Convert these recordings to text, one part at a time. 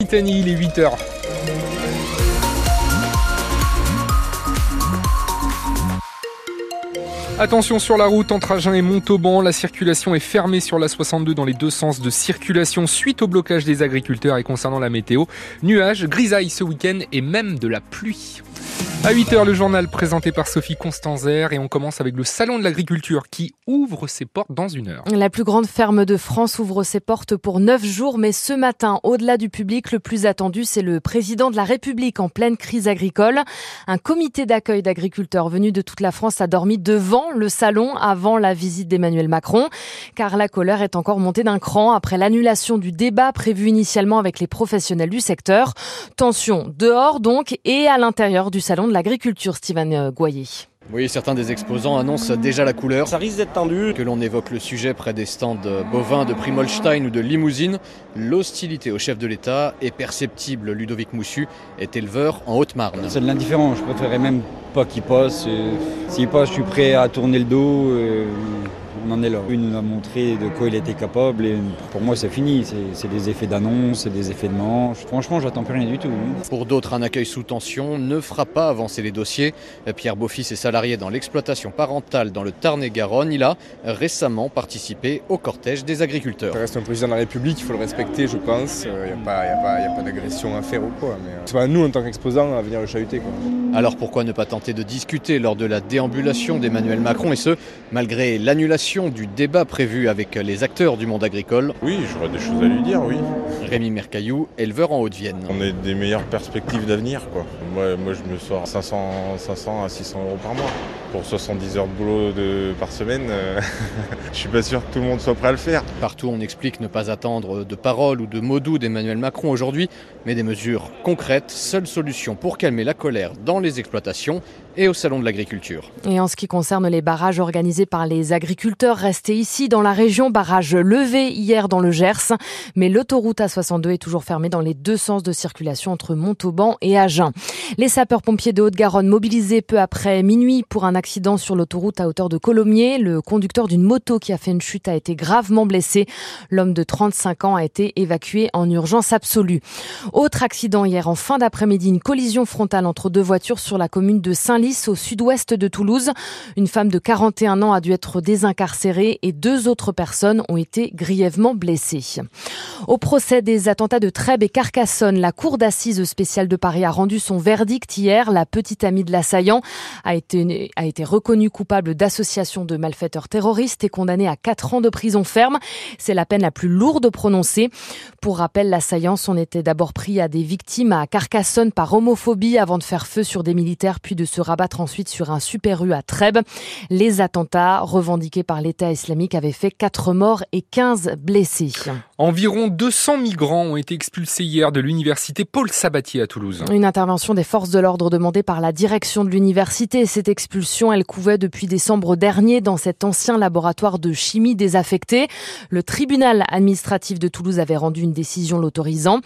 Italie, il est 8h. Attention sur la route entre Agen et Montauban, la circulation est fermée sur la 62 dans les deux sens de circulation suite au blocage des agriculteurs et concernant la météo, nuages, grisailles ce week-end et même de la pluie. À 8h, le journal présenté par Sophie Constanzer et on commence avec le Salon de l'agriculture qui ouvre ses portes dans une heure. La plus grande ferme de France ouvre ses portes pour 9 jours, mais ce matin, au-delà du public, le plus attendu, c'est le président de la République en pleine crise agricole. Un comité d'accueil d'agriculteurs venus de toute la France a dormi devant le salon avant la visite d'Emmanuel Macron, car la colère est encore montée d'un cran après l'annulation du débat prévu initialement avec les professionnels du secteur. Tension dehors donc et à l'intérieur du salon de l'agriculture, Steven euh, Goyer. Oui, certains des exposants annoncent déjà la couleur. Ça risque d'être tendu. Que l'on évoque le sujet près des stands bovins de Primolstein ou de Limousine, l'hostilité au chef de l'État est perceptible. Ludovic Moussu est éleveur en Haute-Marne. C'est de l'indifférent. Je préférerais même pas qu'il passe. S'il passe, je suis prêt à tourner le dos. On en est là. Il nous a montré de quoi il était capable et pour moi c'est fini. C'est des effets d'annonce, c'est des effets de manche. Franchement, j'attends plus rien du tout. Pour d'autres, un accueil sous tension ne fera pas avancer les dossiers. Pierre Beaufils est salarié dans l'exploitation parentale dans le Tarn-et-Garonne. Il a récemment participé au cortège des agriculteurs. Ça reste un président de la République, il faut le respecter, je pense. Il n'y a pas, pas d'agression à faire ou quoi. Mais c'est pas nous en tant qu'exposants à venir le chahuter. Quoi. Alors pourquoi ne pas tenter de discuter lors de la déambulation d'Emmanuel Macron et ce, malgré l'annulation du débat prévu avec les acteurs du monde agricole? Oui, j'aurais des choses à lui dire, oui. Rémi Mercaillou, éleveur en Haute-Vienne. On a des meilleures perspectives d'avenir, quoi. Moi, moi, je me sors 500, 500 à 600 euros par mois. Pour 70 heures de boulot par semaine, euh, je suis pas sûr que tout le monde soit prêt à le faire. Partout, on explique ne pas attendre de paroles ou de mots doux d'Emmanuel Macron aujourd'hui, mais des mesures concrètes, seule solution pour calmer la colère dans les exploitations et au Salon de l'Agriculture. Et en ce qui concerne les barrages organisés par les agriculteurs restés ici dans la région, barrage levé hier dans le Gers, mais l'autoroute A62 est toujours fermée dans les deux sens de circulation entre Montauban et Agen. Les sapeurs-pompiers de Haute-Garonne mobilisés peu après minuit pour un accident sur l'autoroute à hauteur de Colomiers. Le conducteur d'une moto qui a fait une chute a été gravement blessé. L'homme de 35 ans a été évacué en urgence absolue. Autre accident hier en fin d'après-midi, une collision frontale entre deux voitures sur la commune de Saint-Lys au sud-ouest de Toulouse. Une femme de 41 ans a dû être désincarcérée et deux autres personnes ont été grièvement blessées. Au procès des attentats de Trèbes et Carcassonne, la cour d'assises spéciale de Paris a rendu son verdict hier. La petite amie de l'assaillant a été, reconnue coupable d'association de malfaiteurs terroristes et condamnée à 4 ans de prison ferme. C'est la peine la plus lourde prononcée. Pour rappel, l'assaillant s'en était d'abord pris à des victimes à Carcassonne par homophobie avant de faire feu sur des militaires puis de se rabattre ensuite sur un super U à Trèbes. Les attentats revendiqués par l'État islamique avaient fait 4 morts et 15 blessés. Environ 200 migrants ont été expulsés hier de l'université Paul Sabatier à Toulouse. Une intervention des forces de l'ordre demandée par la direction de l'université. Cette expulsion, elle couvait depuis décembre dernier dans cet ancien laboratoire de chimie désaffecté. Le tribunal administratif de Toulouse avait rendu une décision l'autorisant.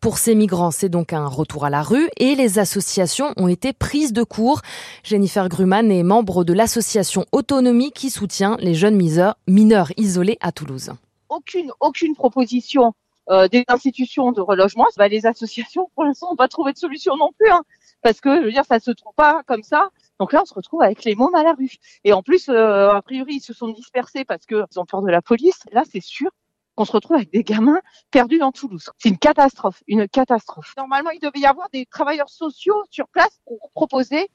Pour ces migrants, c'est donc un retour à la rue et les associations ont été prises de court. Jennifer Gruman est membre de l'association Autonomie qui soutient les jeunes mineurs, isolés à Toulouse aucune, aucune proposition euh, des institutions de relogement. Bah, les associations, pour l'instant, n'ont pas trouvé de solution non plus. Hein, parce que, je veux dire, ça se trouve pas comme ça. Donc là, on se retrouve avec les mômes à la rue. Et en plus, euh, a priori, ils se sont dispersés parce qu'ils ont peur de la police. Là, c'est sûr qu'on se retrouve avec des gamins perdus dans Toulouse. C'est une catastrophe, une catastrophe. Normalement, il devait y avoir des travailleurs sociaux sur place pour proposer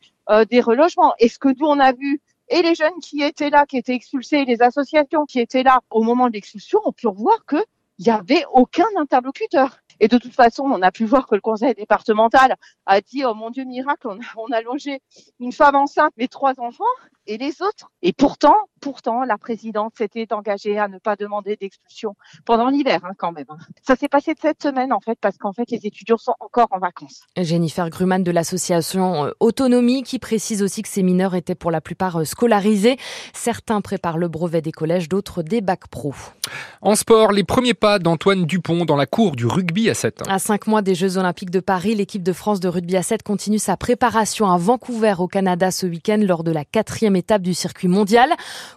des relogements. Et ce que nous, on a vu et les jeunes qui étaient là, qui étaient expulsés, les associations qui étaient là au moment de l'expulsion, ont pu voir qu'il n'y avait aucun interlocuteur. Et de toute façon, on a pu voir que le conseil départemental a dit, oh mon Dieu, miracle, on a, on a logé une femme enceinte, les trois enfants et les autres. Et pourtant, pourtant, la présidente s'était engagée à ne pas demander d'expulsion pendant l'hiver, hein, quand même. Hein. Ça s'est passé cette semaine, en fait, parce qu'en fait, les étudiants sont encore en vacances. Jennifer Gruman de l'association euh, Autonomie, qui précise aussi que ces mineurs étaient pour la plupart euh, scolarisés. Certains préparent le brevet des collèges, d'autres des bacs pro. En sport, les premiers pas d'Antoine Dupont dans la cour du rugby à 7. À cinq mois des Jeux Olympiques de Paris, l'équipe de France de rugby à 7 continue sa préparation à Vancouver, au Canada, ce week-end, lors de la quatrième étape du circuit mondial.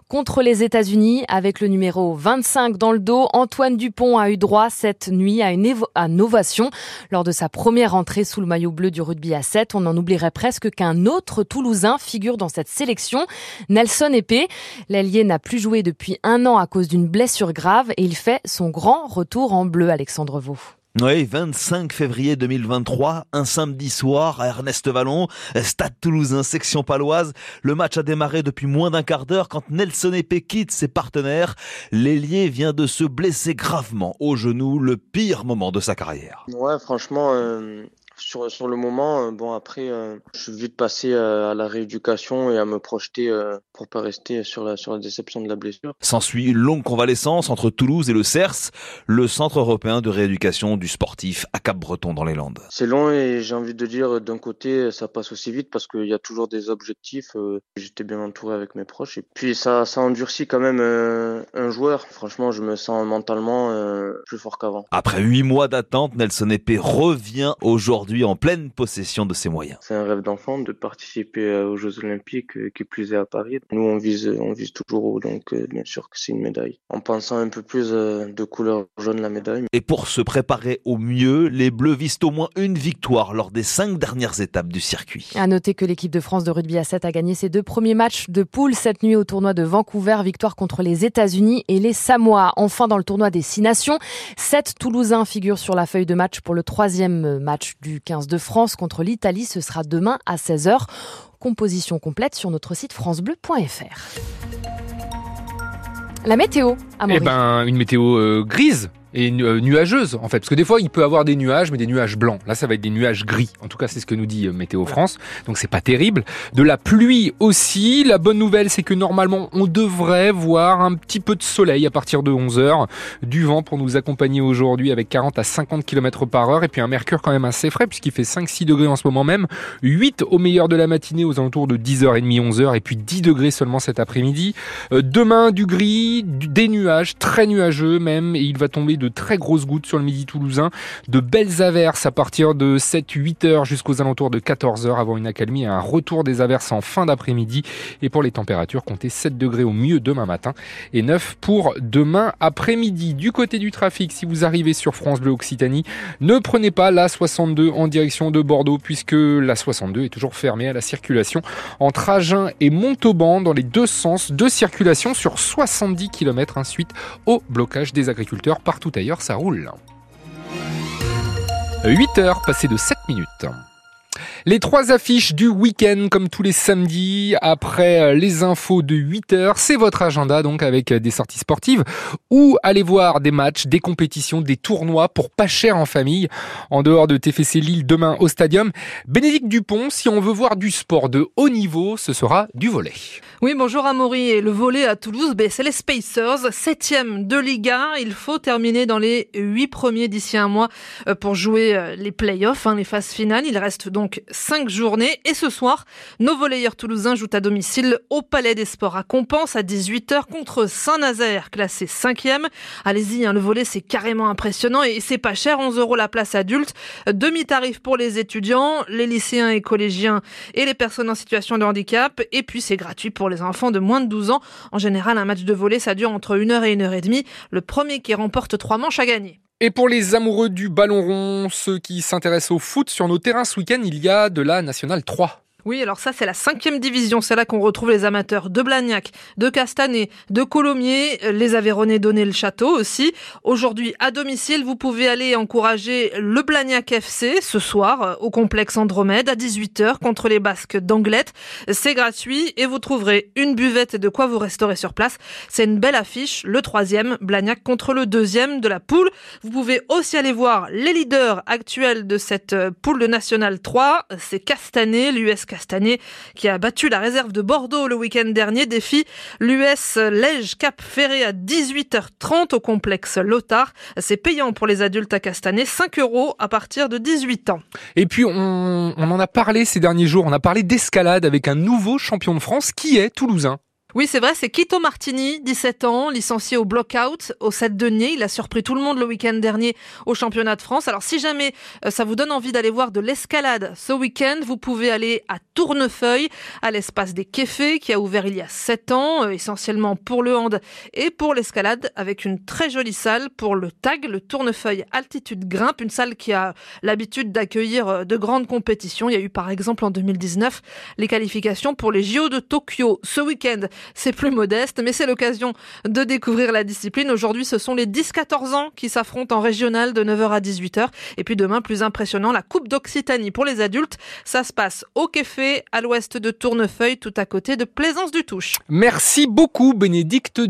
Contre les États-Unis, avec le numéro 25 dans le dos, Antoine Dupont a eu droit cette nuit à une, ovation. Lors de sa première entrée sous le maillot bleu du rugby à 7, on en oublierait presque qu'un autre Toulousain figure dans cette sélection, Nelson Épée. L'allié n'a plus joué depuis un an à cause d'une blessure grave et il fait son grand retour en bleu, Alexandre Vaux. Oui, 25 février 2023, un samedi soir à Ernest Vallon, Stade Toulousain, section paloise. Le match a démarré depuis moins d'un quart d'heure quand Nelson Epé quitte ses partenaires. L'ailier vient de se blesser gravement au genou, le pire moment de sa carrière. Ouais, franchement, euh, sur, sur le moment, euh, bon après, euh, je suis vite passé euh, à la rééducation et à me projeter pour pas rester sur la, sur la déception de la blessure. S'ensuit une longue convalescence entre Toulouse et le CERS, le centre européen de rééducation du sportif à Cap-Breton dans les Landes. C'est long et j'ai envie de dire d'un côté ça passe aussi vite parce qu'il y a toujours des objectifs. J'étais bien entouré avec mes proches et puis ça, ça endurcit quand même un joueur. Franchement, je me sens mentalement plus fort qu'avant. Après huit mois d'attente, Nelson Epé revient aujourd'hui en pleine possession de ses moyens. C'est un rêve d'enfant de participer euh, aux Jeux Olympiques euh, qui plus est à Paris. Nous, on vise, on vise toujours haut, donc euh, bien sûr que c'est une médaille. En pensant un peu plus de couleur jaune la médaille. Et pour se préparer au mieux, les Bleus visent au moins une victoire lors des cinq dernières étapes du circuit. À noter que l'équipe de France de rugby à 7 a gagné ses deux premiers matchs de poule cette nuit au tournoi de Vancouver, victoire contre les États-Unis et les Samoa. Enfin, dans le tournoi des Six Nations, sept Toulousains figurent sur la feuille de match pour le troisième match du 15 de France contre l'Italie. Ce sera demain à 16h. Composition complète sur notre site francebleu.fr. La météo, à Eh ben, une météo euh, grise et euh, nuageuse en fait. Parce que des fois il peut avoir des nuages mais des nuages blancs. Là ça va être des nuages gris. En tout cas c'est ce que nous dit euh, Météo France. Donc c'est pas terrible. De la pluie aussi. La bonne nouvelle c'est que normalement on devrait voir un petit peu de soleil à partir de 11h du vent pour nous accompagner aujourd'hui avec 40 à 50 km par heure. Et puis un mercure quand même assez frais puisqu'il fait 5-6 degrés en ce moment même. 8 au meilleur de la matinée aux alentours de 10h30 11h et puis 10 degrés seulement cet après-midi. Euh, demain du gris des nuages très nuageux même. Et il va tomber de de très grosses gouttes sur le midi toulousain, de belles averses à partir de 7-8 heures jusqu'aux alentours de 14 heures avant une accalmie et un retour des averses en fin d'après-midi. Et pour les températures, comptez 7 degrés au mieux demain matin et 9 pour demain après-midi. Du côté du trafic, si vous arrivez sur France Bleu Occitanie, ne prenez pas la 62 en direction de Bordeaux puisque la 62 est toujours fermée à la circulation entre Agen et Montauban dans les deux sens de circulation sur 70 km ensuite au blocage des agriculteurs partout D'ailleurs, ça roule. 8 heures passées de 7 minutes. Les trois affiches du week-end, comme tous les samedis, après euh, les infos de 8 heures, c'est votre agenda, donc avec euh, des sorties sportives, ou aller voir des matchs, des compétitions, des tournois pour pas cher en famille, en dehors de TFC Lille demain au stadium. Bénédicte Dupont, si on veut voir du sport de haut niveau, ce sera du volet. Oui, bonjour Amaury. Et le volet à Toulouse, ben, c'est les Spacers, septième de Liga. Il faut terminer dans les huit premiers d'ici un mois euh, pour jouer les playoffs, hein, les phases finales. Il reste donc cinq journées. Et ce soir, nos volleyeurs toulousains jouent à domicile au Palais des Sports à Compense à 18h contre Saint-Nazaire, classé 5e. Allez-y, hein, le volet c'est carrément impressionnant et c'est pas cher, 11 euros la place adulte. Demi-tarif pour les étudiants, les lycéens et collégiens et les personnes en situation de handicap. Et puis c'est gratuit pour les enfants de moins de 12 ans. En général, un match de volet ça dure entre 1 heure et 1 heure et demie. Le premier qui remporte trois manches a gagné. Et pour les amoureux du ballon rond, ceux qui s'intéressent au foot, sur nos terrains ce week-end, il y a de la Nationale 3. Oui, alors ça, c'est la cinquième division. C'est là qu'on retrouve les amateurs de Blagnac, de Castanet, de Colomiers, les Aveyronais donner le château aussi. Aujourd'hui, à domicile, vous pouvez aller encourager le Blagnac FC ce soir au complexe Andromède à 18h contre les Basques d'Anglette. C'est gratuit et vous trouverez une buvette et de quoi vous restaurer sur place. C'est une belle affiche. Le troisième, Blagnac contre le deuxième de la poule. Vous pouvez aussi aller voir les leaders actuels de cette poule de National 3. C'est Castanet, l'US Castanet, qui a battu la réserve de Bordeaux le week-end dernier, défie l'US Lège Cap Ferré à 18h30 au complexe Lothar. C'est payant pour les adultes à Castanet, 5 euros à partir de 18 ans. Et puis, on, on en a parlé ces derniers jours, on a parlé d'escalade avec un nouveau champion de France qui est toulousain. Oui, c'est vrai, c'est Quito Martini, 17 ans, licencié au block-out au 7 denier. Il a surpris tout le monde le week-end dernier au championnat de France. Alors si jamais euh, ça vous donne envie d'aller voir de l'escalade ce week-end, vous pouvez aller à Tournefeuille, à l'espace des Kéfés, qui a ouvert il y a 7 ans, euh, essentiellement pour le hand et pour l'escalade, avec une très jolie salle pour le tag, le Tournefeuille Altitude Grimpe, une salle qui a l'habitude d'accueillir euh, de grandes compétitions. Il y a eu par exemple en 2019 les qualifications pour les JO de Tokyo. Ce week-end, c'est plus modeste, mais c'est l'occasion de découvrir la discipline. Aujourd'hui, ce sont les 10-14 ans qui s'affrontent en régional de 9h à 18h. Et puis demain, plus impressionnant, la Coupe d'Occitanie pour les adultes. Ça se passe au Café, à l'ouest de Tournefeuille, tout à côté de Plaisance du Touche. Merci beaucoup, Bénédicte